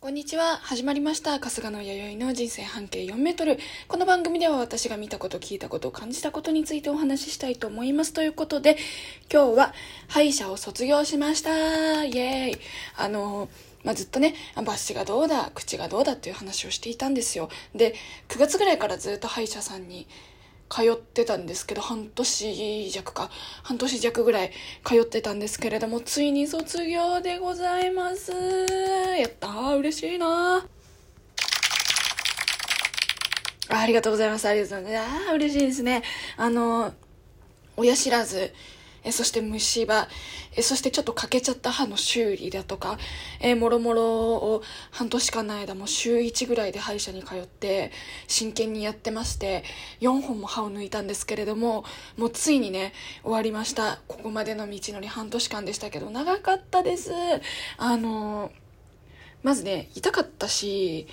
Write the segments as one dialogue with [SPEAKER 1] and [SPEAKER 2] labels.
[SPEAKER 1] こんにちは。始まりました。春日の弥生の人生半径4メートル。この番組では私が見たこと、聞いたこと、感じたことについてお話ししたいと思います。ということで、今日は歯医者を卒業しました。イエーイ。あの、まあ、ずっとね、バッシがどうだ、口がどうだっていう話をしていたんですよ。で、9月ぐらいからずっと歯医者さんに通ってたんですけど、半年弱か、半年弱ぐらい通ってたんですけれども、ついに卒業でございます。やったー、嬉しいなあありがとうございます。ありがとうございます。ああ、嬉しいですね。あの、親知らず、えそして虫歯、えそしてちょっと欠けちゃった歯の修理だとか、えもろもろを半年間の間も週1ぐらいで歯医者に通って真剣にやってまして4本も歯を抜いたんですけれどももうついにね終わりました。ここまでの道のり半年間でしたけど長かったです。あのまずね痛かったし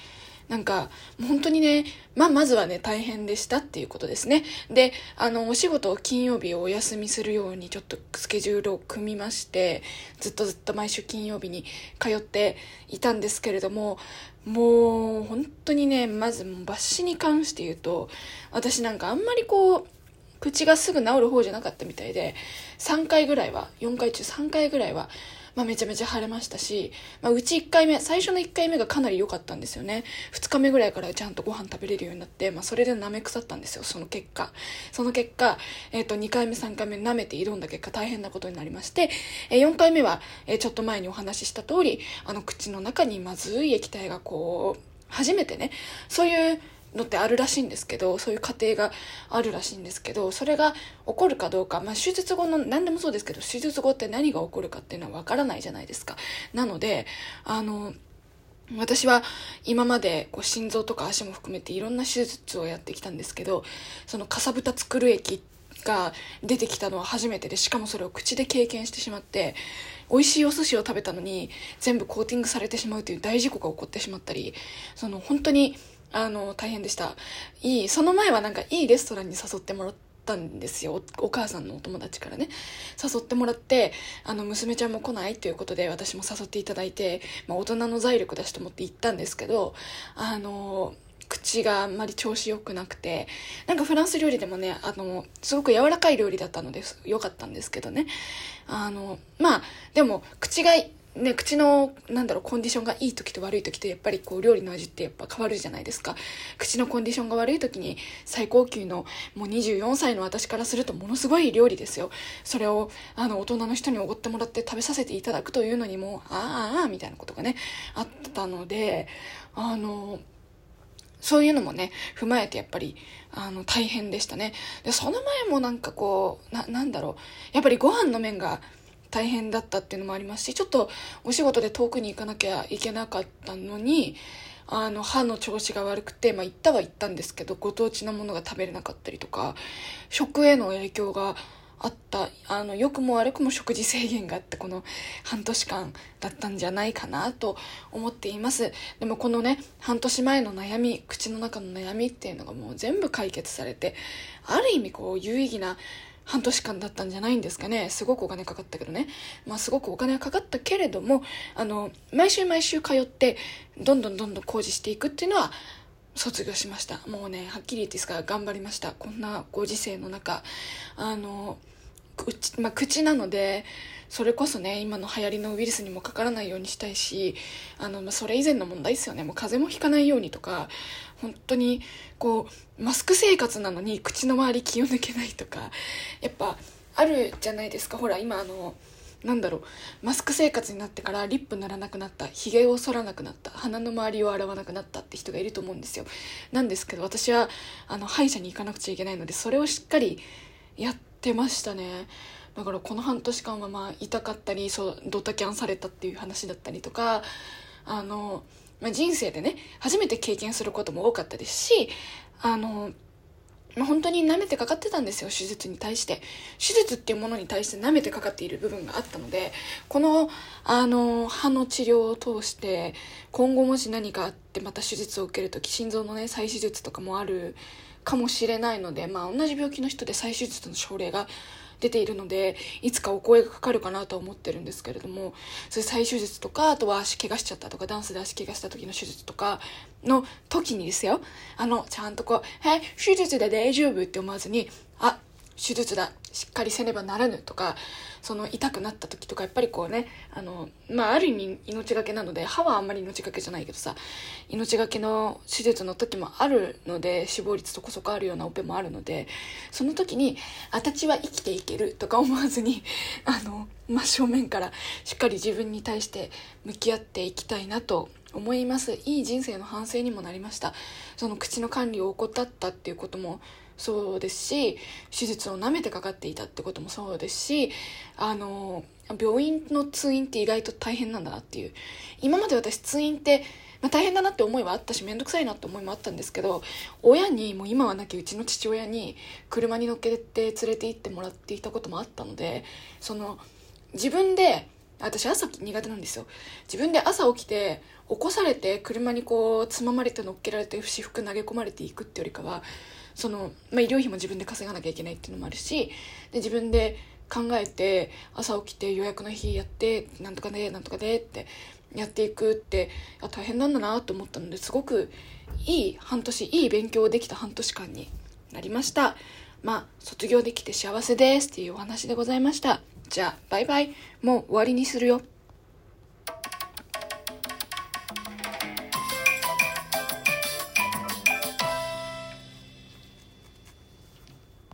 [SPEAKER 1] なんか、本当にね、まあ、まずはね、大変でしたっていうことですね。で、あの、お仕事を金曜日をお休みするようにちょっとスケジュールを組みまして、ずっとずっと毎週金曜日に通っていたんですけれども、もう、本当にね、まず抜歯に関して言うと、私なんかあんまりこう、口がすぐ治る方じゃなかったみたいで、3回ぐらいは、4回中3回ぐらいは、まあ、めちゃめちゃ腫れましたし、まあ、うち1回目、最初の1回目がかなり良かったんですよね。2日目ぐらいからちゃんとご飯食べれるようになって、まあ、それで舐め腐ったんですよ、その結果。その結果、えっ、ー、と、2回目、3回目舐めて挑んだ結果大変なことになりまして、えー、4回目は、えー、ちょっと前にお話しした通り、あの、口の中にまずい液体がこう、初めてね、そういうのってあるらしいんですけどそういう過程があるらしいんですけどそれが起こるかどうか、まあ、手術後の何でもそうですけど手術後って何が起こるかっていうのは分からないじゃないですか。なのであの私は今までこう心臓とか足も含めていろんな手術をやってきたんですけどそのかさぶた作る液が出てきたのは初めてでしかもそれを口で経験してしまって美味しいお寿司を食べたのに全部コーティングされてしまうという大事故が起こってしまったりその本当にあの、大変でした。いい、その前はなんかいいレストランに誘ってもらったんですよ。お母さんのお友達からね。誘ってもらって、あの、娘ちゃんも来ないということで私も誘っていただいて、まあ大人の財力だしと思って行ったんですけど、あの、口があんまり調子良くなくて、なんかフランス料理でもね、あの、すごく柔らかい料理だったので良かったんですけどね。あの、まあ、でも、口がね、口の、なんだろう、コンディションがいい時と悪い時と、やっぱりこう、料理の味ってやっぱ変わるじゃないですか。口のコンディションが悪い時に、最高級の、もう24歳の私からすると、ものすごい料理ですよ。それを、あの、大人の人におごってもらって食べさせていただくというのにも、ああ、ああ、みたいなことがね、あったので、あの、そういうのもね、踏まえてやっぱり、あの、大変でしたね。で、その前もなんかこう、な、なんだろう、やっぱりご飯の面が、大変だったっていうのもありますしちょっとお仕事で遠くに行かなきゃいけなかったのにあの歯の調子が悪くて、まあ、行ったは行ったんですけどご当地のものが食べれなかったりとか食への影響があったあの良くも悪くも食事制限があってこの半年間だったんじゃないかなと思っています。でもこのね半年前の悩み口の中の悩みっていうのがもう全部解決されてある意味こう有意義な半年間だったんじゃないんですかね。すごくお金かかったけどね。まあすごくお金はかかったけれども、あの、毎週毎週通って、どんどんどんどん工事していくっていうのは、卒業しました。もうね、はっきり言っていいですか、頑張りました。こんなご時世の中、あの、口,、まあ、口なのでそれこそね今の流行りのウイルスにもかからないようにしたいしあの、まあ、それ以前の問題ですよね。もう風邪もひかないようにとか本当にこうマスク生活なのに口の周り気を抜けないとかやっぱあるじゃないですか。ほら今あのなんだろう。マスク生活になってからリップ塗らなくなった。ひげを剃らなくなった。鼻の周りを洗わなくなった。って人がいると思うんですよ。なんですけど私はあの歯医者に行かなくちゃいけないのでそれをしっかりやってましたね。だからこの半年間はまあ痛かったりそうドタキャンされたっていう話だったりとかあの、まあ、人生でね初めて経験することも多かったですしあのまあ、本当に舐めてかかってたんですよ手術に対して。手術っていうものに対して舐めてかかっている部分があったのでこのあの歯の治療を通して今後もし何かあってまた手術を受ける時心臓のね再手術とかもあるかもしれないので、まあ、同じ病気の人で再手術の症例が出ているのでいつかお声がかかるかなとは思ってるんですけれどもそういう再手術とかあとは足怪我しちゃったとかダンスで足怪我した時の手術とかの時にですよ。あのちゃんとこう「はい手術で大丈夫」って思わずに「あ手術だしっかりせねばならぬとかその痛くなった時とかやっぱりこうねあの、まあ、ある意味命がけなので歯はあんまり命がけじゃないけどさ命がけの手術の時もあるので死亡率そこそこあるようなオペもあるのでその時に「あたちは生きていける」とか思わずにあの、真正面からしっかり自分に対して向き合っていきたいなと思います。いい人生の反省にもなりました。その口の管理を怠ったっていうこともそうですし手術をなめてかかっていたってこともそうですしあの病院の通院って意外と大変なんだなっていう。今まで私通院ってまあ、大変だなって思いはあったし面倒くさいなって思いもあったんですけど親にもう今はなきうちの父親に車に乗っけて連れて行ってもらっていたこともあったのでその自分で私朝苦手なんですよ。自分で朝起きて起こされて車にこうつままれて乗っけられて私服投げ込まれていくってよりかはその、まあ、医療費も自分で稼がなきゃいけないっていうのもあるしで自分で考えて朝起きて予約の日やってなんとかでなんとかでってやっていくってあ大変なんだなと思ったのですごくいい半年いい勉強できた半年間になりました。まあ卒業できて幸せですっていうお話でございました。じゃあバイバイ。もう終わりにするよ。